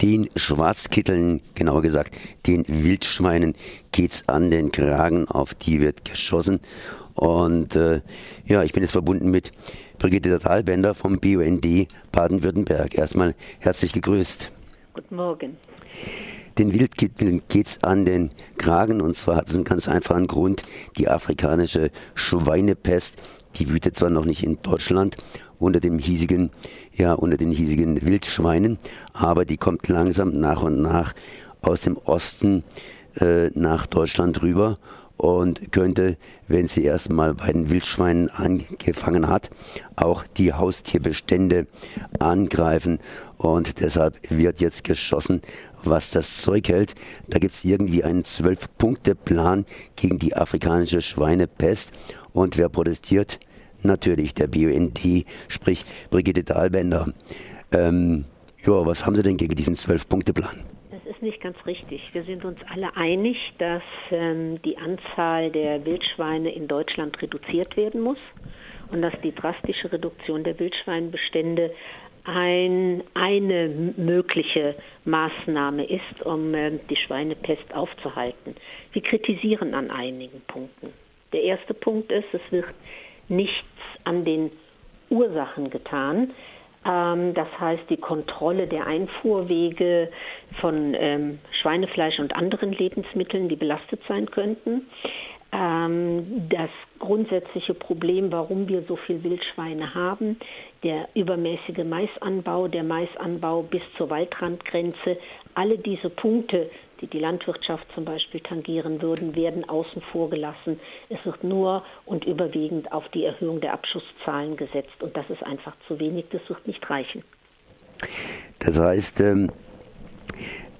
Den Schwarzkitteln, genauer gesagt, den Wildschweinen geht's an den Kragen, auf die wird geschossen. Und äh, ja, ich bin jetzt verbunden mit Brigitte Dahlbender vom BUND Baden-Württemberg. Erstmal herzlich gegrüßt. Guten Morgen. Den Wildkitteln geht's an den Kragen und zwar hat es einen ganz einfachen Grund. Die afrikanische Schweinepest, die wütet zwar noch nicht in Deutschland unter dem hiesigen, ja, unter den hiesigen Wildschweinen, aber die kommt langsam nach und nach aus dem Osten äh, nach Deutschland rüber und könnte, wenn sie erstmal bei den Wildschweinen angefangen hat, auch die Haustierbestände angreifen. Und deshalb wird jetzt geschossen, was das Zeug hält. Da gibt es irgendwie einen Zwölf-Punkte-Plan gegen die afrikanische Schweinepest. Und wer protestiert? Natürlich der BUND, sprich Brigitte Dahlbender. Ähm, ja, was haben Sie denn gegen diesen Zwölf-Punkte-Plan? ist nicht ganz richtig. Wir sind uns alle einig, dass ähm, die Anzahl der Wildschweine in Deutschland reduziert werden muss und dass die drastische Reduktion der Wildschweinbestände ein, eine mögliche Maßnahme ist, um ähm, die Schweinepest aufzuhalten. Wir kritisieren an einigen Punkten. Der erste Punkt ist, es wird nichts an den Ursachen getan. Ähm, das heißt, die Kontrolle der Einfuhrwege von ähm, Schweinefleisch und anderen Lebensmitteln, die belastet sein könnten. Ähm, das grundsätzliche Problem, warum wir so viel Wildschweine haben, der übermäßige Maisanbau, der Maisanbau bis zur Waldrandgrenze, alle diese Punkte die die Landwirtschaft zum Beispiel tangieren würden, werden außen vor gelassen. Es wird nur und überwiegend auf die Erhöhung der Abschusszahlen gesetzt und das ist einfach zu wenig, das wird nicht reichen. Das heißt, ähm,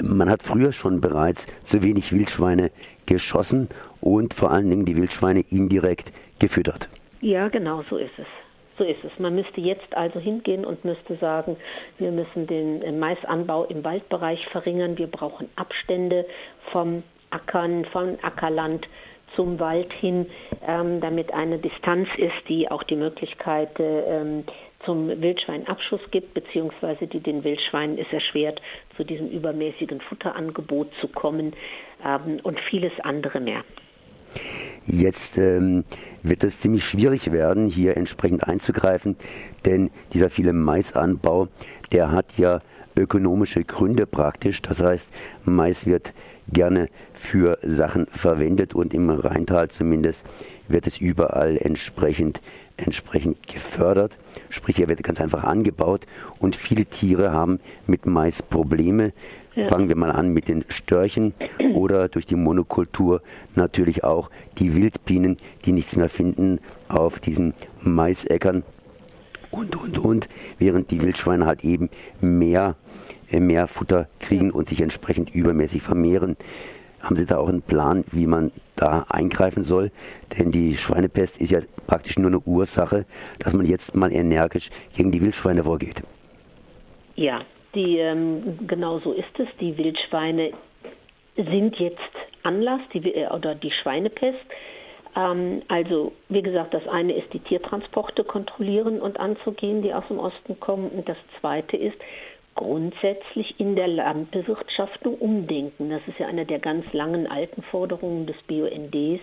man hat früher schon bereits zu wenig Wildschweine geschossen und vor allen Dingen die Wildschweine indirekt gefüttert. Ja, genau so ist es. So ist es. Man müsste jetzt also hingehen und müsste sagen, wir müssen den äh, Maisanbau im Waldbereich verringern. Wir brauchen Abstände vom Ackern, von Ackerland zum Wald hin, ähm, damit eine Distanz ist, die auch die Möglichkeit ähm, zum Wildschweinabschuss gibt, beziehungsweise die den Wildschweinen es erschwert, zu diesem übermäßigen Futterangebot zu kommen ähm, und vieles andere mehr. Jetzt ähm, wird es ziemlich schwierig werden, hier entsprechend einzugreifen, denn dieser viele Maisanbau, der hat ja ökonomische Gründe praktisch. Das heißt, Mais wird gerne für Sachen verwendet und im Rheintal zumindest wird es überall entsprechend, entsprechend gefördert. Sprich, er wird ganz einfach angebaut und viele Tiere haben mit Mais Probleme. Ja. Fangen wir mal an mit den Störchen oder durch die Monokultur natürlich auch die Wildbienen, die nichts mehr finden auf diesen Maisäckern und, und, und, während die Wildschweine halt eben mehr, äh, mehr Futter kriegen und sich entsprechend übermäßig vermehren. Haben Sie da auch einen Plan, wie man da eingreifen soll? Denn die Schweinepest ist ja praktisch nur eine Ursache, dass man jetzt mal energisch gegen die Wildschweine vorgeht. Ja, die, ähm, genau so ist es. Die Wildschweine sind jetzt Anlass, die, äh, oder die Schweinepest. Ähm, also, wie gesagt, das eine ist die Tiertransporte kontrollieren und anzugehen, die aus dem Osten kommen. Und das zweite ist grundsätzlich in der Landbewirtschaftung umdenken. Das ist ja eine der ganz langen alten Forderungen des BUNDs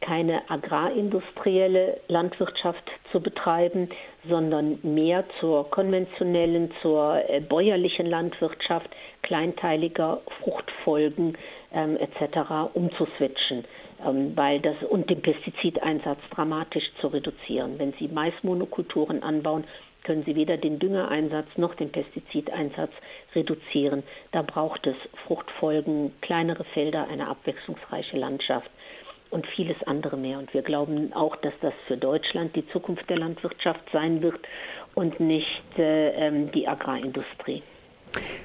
keine agrarindustrielle Landwirtschaft zu betreiben, sondern mehr zur konventionellen, zur äh, bäuerlichen Landwirtschaft, kleinteiliger Fruchtfolgen ähm, etc. umzuswitchen. Ähm, weil das und den Pestizideinsatz dramatisch zu reduzieren. Wenn Sie Maismonokulturen anbauen, können Sie weder den Düngereinsatz noch den Pestizideinsatz reduzieren. Da braucht es Fruchtfolgen, kleinere Felder, eine abwechslungsreiche Landschaft und vieles andere mehr. Und wir glauben auch, dass das für Deutschland die Zukunft der Landwirtschaft sein wird und nicht äh, ähm, die Agrarindustrie.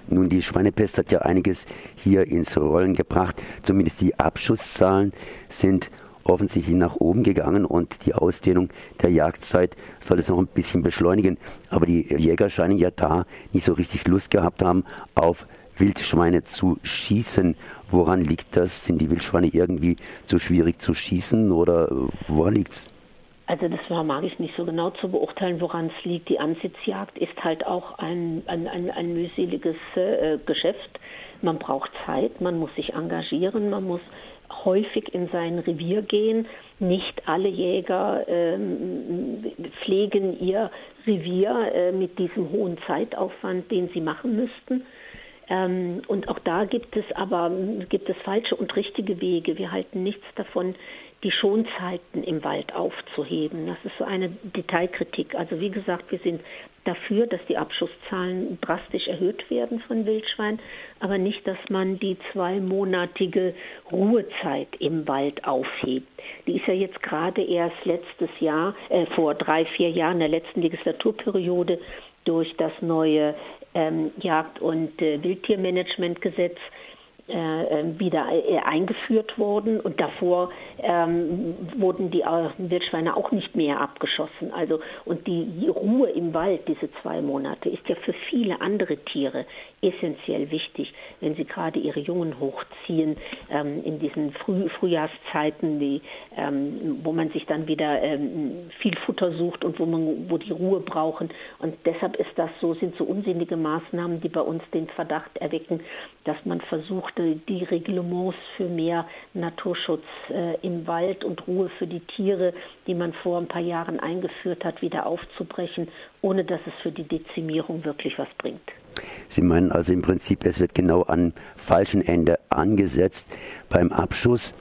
Nun, die Schweinepest hat ja einiges hier ins Rollen gebracht. Zumindest die Abschusszahlen sind offensichtlich nach oben gegangen und die Ausdehnung der Jagdzeit soll es noch ein bisschen beschleunigen. Aber die Jäger scheinen ja da nicht so richtig Lust gehabt haben auf Wildschweine zu schießen. Woran liegt das? Sind die Wildschweine irgendwie zu schwierig zu schießen oder woran liegt es? Also das mag ich nicht so genau zu beurteilen, woran es liegt. Die Ansitzjagd ist halt auch ein, ein, ein, ein mühseliges äh, Geschäft. Man braucht Zeit, man muss sich engagieren, man muss häufig in sein Revier gehen. Nicht alle Jäger ähm, pflegen ihr Revier äh, mit diesem hohen Zeitaufwand, den sie machen müssten. Ähm, und auch da gibt es aber gibt es falsche und richtige Wege. Wir halten nichts davon, die Schonzeiten im Wald aufzuheben. Das ist so eine Detailkritik. Also wie gesagt, wir sind dafür, dass die Abschusszahlen drastisch erhöht werden von Wildschwein, aber nicht, dass man die zweimonatige Ruhezeit im Wald aufhebt. Die ist ja jetzt gerade erst letztes Jahr, äh, vor drei, vier Jahren, der letzten Legislaturperiode, durch das neue ähm, Jagd- und äh, Wildtiermanagementgesetz wieder äh, eingeführt worden und davor ähm, wurden die Wildschweine auch nicht mehr abgeschossen. Also und die Ruhe im Wald diese zwei Monate ist ja für viele andere Tiere essentiell wichtig, wenn sie gerade ihre Jungen hochziehen ähm, in diesen Früh Frühjahrszeiten, die, ähm, wo man sich dann wieder ähm, viel Futter sucht und wo man wo die Ruhe brauchen. Und deshalb ist das so sind so unsinnige Maßnahmen, die bei uns den Verdacht erwecken, dass man versucht die Reglements für mehr Naturschutz äh, im Wald und Ruhe für die Tiere, die man vor ein paar Jahren eingeführt hat, wieder aufzubrechen, ohne dass es für die Dezimierung wirklich was bringt. Sie meinen also im Prinzip, es wird genau am falschen Ende angesetzt beim Abschuss,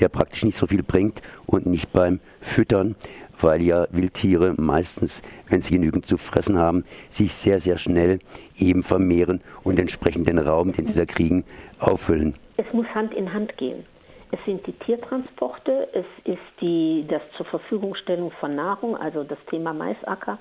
der praktisch nicht so viel bringt und nicht beim Füttern, weil ja Wildtiere meistens, wenn sie genügend zu fressen haben, sich sehr, sehr schnell eben vermehren und entsprechend den Raum, den sie da kriegen, auffüllen. Es muss Hand in Hand gehen. Es sind die Tiertransporte, es ist die, das zur Verfügungstellung von Nahrung, also das Thema Maisacker,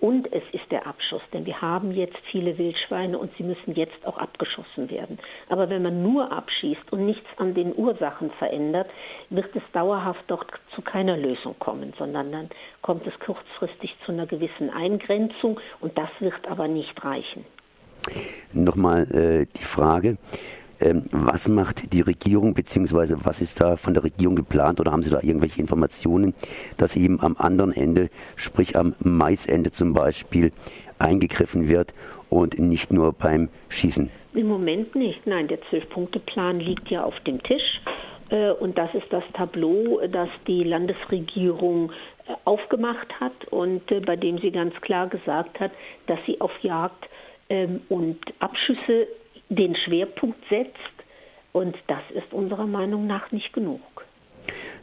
und es ist der Abschuss, denn wir haben jetzt viele Wildschweine und sie müssen jetzt auch abgeschossen werden. Aber wenn man nur abschießt und nichts an den Ursachen verändert, wird es dauerhaft doch zu keiner Lösung kommen, sondern dann kommt es kurzfristig zu einer gewissen Eingrenzung und das wird aber nicht reichen. Nochmal äh, die Frage, ähm, was macht die Regierung, beziehungsweise was ist da von der Regierung geplant oder haben Sie da irgendwelche Informationen, dass eben am anderen Ende, sprich am Maisende zum Beispiel, eingegriffen wird und nicht nur beim Schießen? Im Moment nicht. Nein, der Zwölf-Punkte-Plan liegt ja auf dem Tisch. Äh, und das ist das Tableau, das die Landesregierung äh, aufgemacht hat und äh, bei dem sie ganz klar gesagt hat, dass sie auf Jagd ähm, und Abschüsse den Schwerpunkt setzt. Und das ist unserer Meinung nach nicht genug.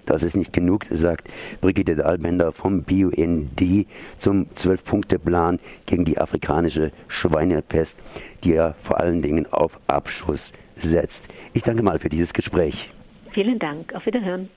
Das ist nicht genug, sagt Brigitte Dahlbender vom BUND zum Zwölf-Punkte-Plan gegen die afrikanische Schweinepest, die er vor allen Dingen auf Abschuss setzt. Ich danke mal für dieses Gespräch. Vielen Dank. Auf Wiederhören.